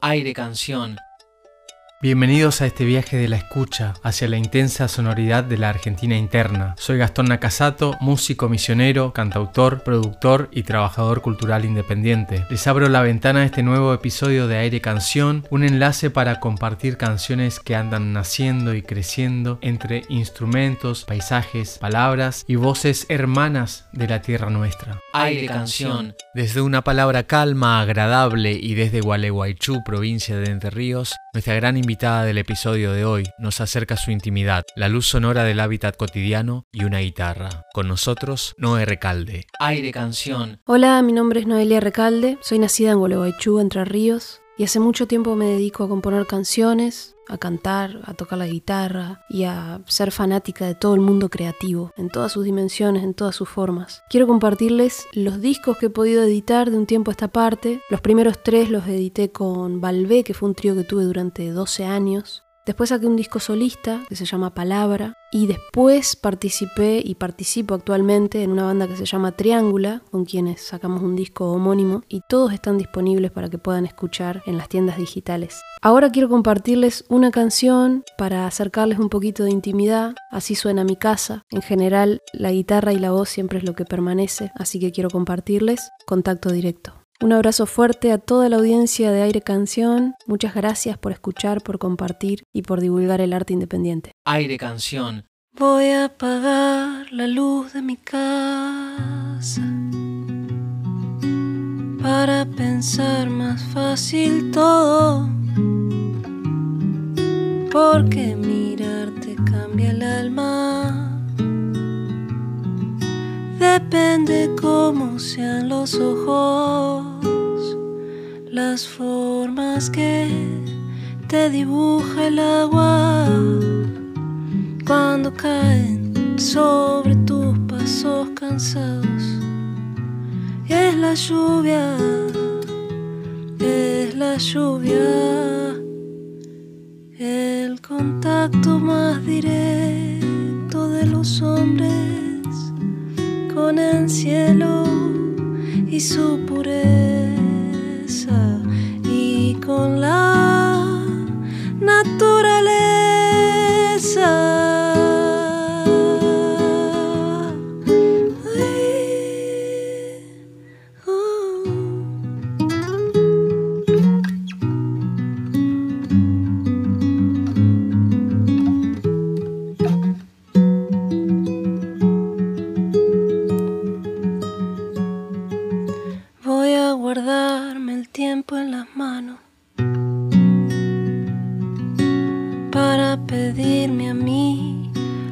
Aire Canción. Bienvenidos a este viaje de la escucha hacia la intensa sonoridad de la Argentina interna. Soy Gastón Nakasato, músico misionero, cantautor, productor y trabajador cultural independiente. Les abro la ventana a este nuevo episodio de Aire Canción, un enlace para compartir canciones que andan naciendo y creciendo entre instrumentos, paisajes, palabras y voces hermanas de la tierra nuestra. Aire Canción. Desde una palabra calma, agradable y desde Gualeguaychú, provincia de Entre Ríos, nuestra gran invitada del episodio de hoy nos acerca su intimidad, la luz sonora del hábitat cotidiano y una guitarra. Con nosotros, Noé Recalde. Aire Canción. Hola, mi nombre es Noelia Recalde, soy nacida en Gualeguaychú, Entre Ríos, y hace mucho tiempo me dedico a componer canciones, a cantar, a tocar la guitarra y a ser fanática de todo el mundo creativo, en todas sus dimensiones, en todas sus formas. Quiero compartirles los discos que he podido editar de un tiempo a esta parte. Los primeros tres los edité con Balbé, que fue un trío que tuve durante 12 años. Después saqué un disco solista que se llama Palabra y después participé y participo actualmente en una banda que se llama Triángula, con quienes sacamos un disco homónimo y todos están disponibles para que puedan escuchar en las tiendas digitales. Ahora quiero compartirles una canción para acercarles un poquito de intimidad, así suena mi casa. En general la guitarra y la voz siempre es lo que permanece, así que quiero compartirles contacto directo. Un abrazo fuerte a toda la audiencia de Aire Canción. Muchas gracias por escuchar, por compartir y por divulgar el arte independiente. Aire Canción. Voy a apagar la luz de mi casa para pensar más fácil todo. Porque mirarte cambia el alma. Depende cómo sean los ojos, las formas que te dibuja el agua cuando caen sobre tus pasos cansados. Es la lluvia, es la lluvia, el contacto más directo de los hombres con el cielo y su pureza con la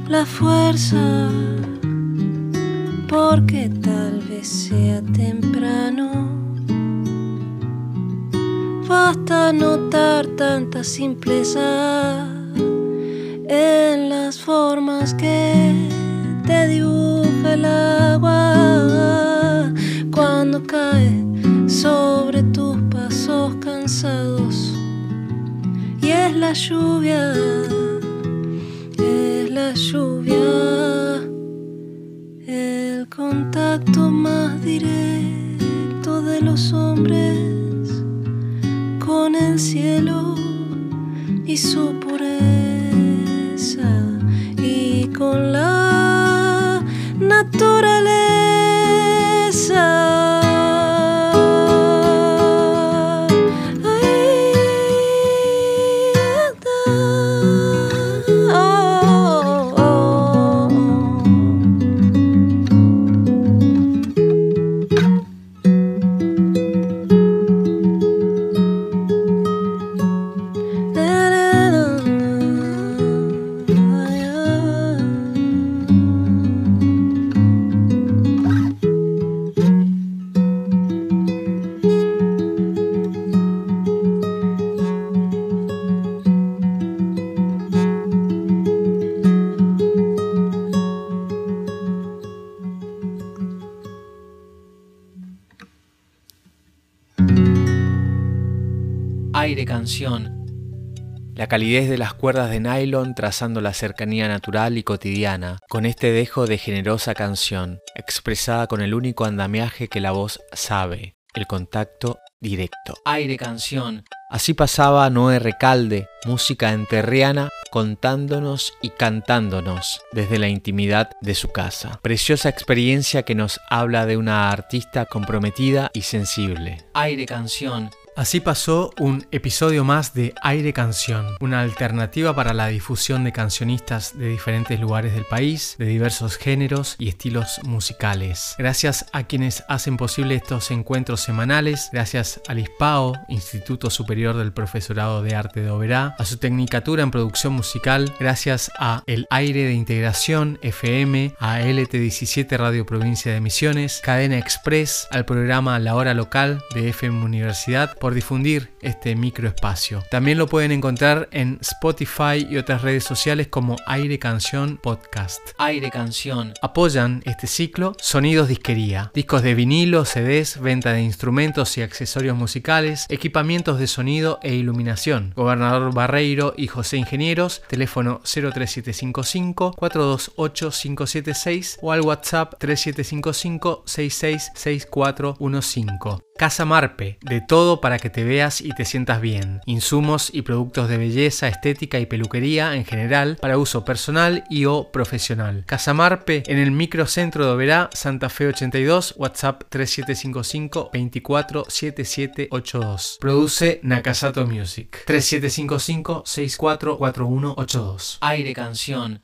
la fuerza, porque tal vez sea temprano. Basta notar tanta simpleza en las formas que te dibuja el agua cuando cae sobre tus pasos cansados. Y es la lluvia, lluvia, el contacto más directo de los hombres con el cielo y su Aire Canción. La calidez de las cuerdas de nylon trazando la cercanía natural y cotidiana, con este dejo de generosa canción, expresada con el único andamiaje que la voz sabe, el contacto directo. Aire Canción. Así pasaba Noé Recalde, música enterriana, contándonos y cantándonos desde la intimidad de su casa. Preciosa experiencia que nos habla de una artista comprometida y sensible. Aire canción Así pasó un episodio más de Aire Canción, una alternativa para la difusión de cancionistas de diferentes lugares del país, de diversos géneros y estilos musicales. Gracias a quienes hacen posible estos encuentros semanales, gracias al ISPAO, Instituto Superior del Profesorado de Arte de Oberá, a su Tecnicatura en Producción Musical, gracias a El Aire de Integración FM, a LT17 Radio Provincia de Misiones, Cadena Express, al programa La Hora Local de FM Universidad, por difundir este microespacio. También lo pueden encontrar en Spotify y otras redes sociales como Aire Canción Podcast. Aire Canción. Apoyan este ciclo Sonidos Disquería, discos de vinilo, CDs, venta de instrumentos y accesorios musicales, equipamientos de sonido e iluminación. Gobernador Barreiro y José Ingenieros, teléfono 03755 428 576 o al WhatsApp 3755 666415. Casa Marpe, de todo para que te veas y te sientas bien. Insumos y productos de belleza, estética y peluquería en general para uso personal y o profesional. Casa Marpe en el microcentro de Oberá, Santa Fe 82, WhatsApp 3755 247782. Produce Nakasato Music 3755 644182. Aire Canción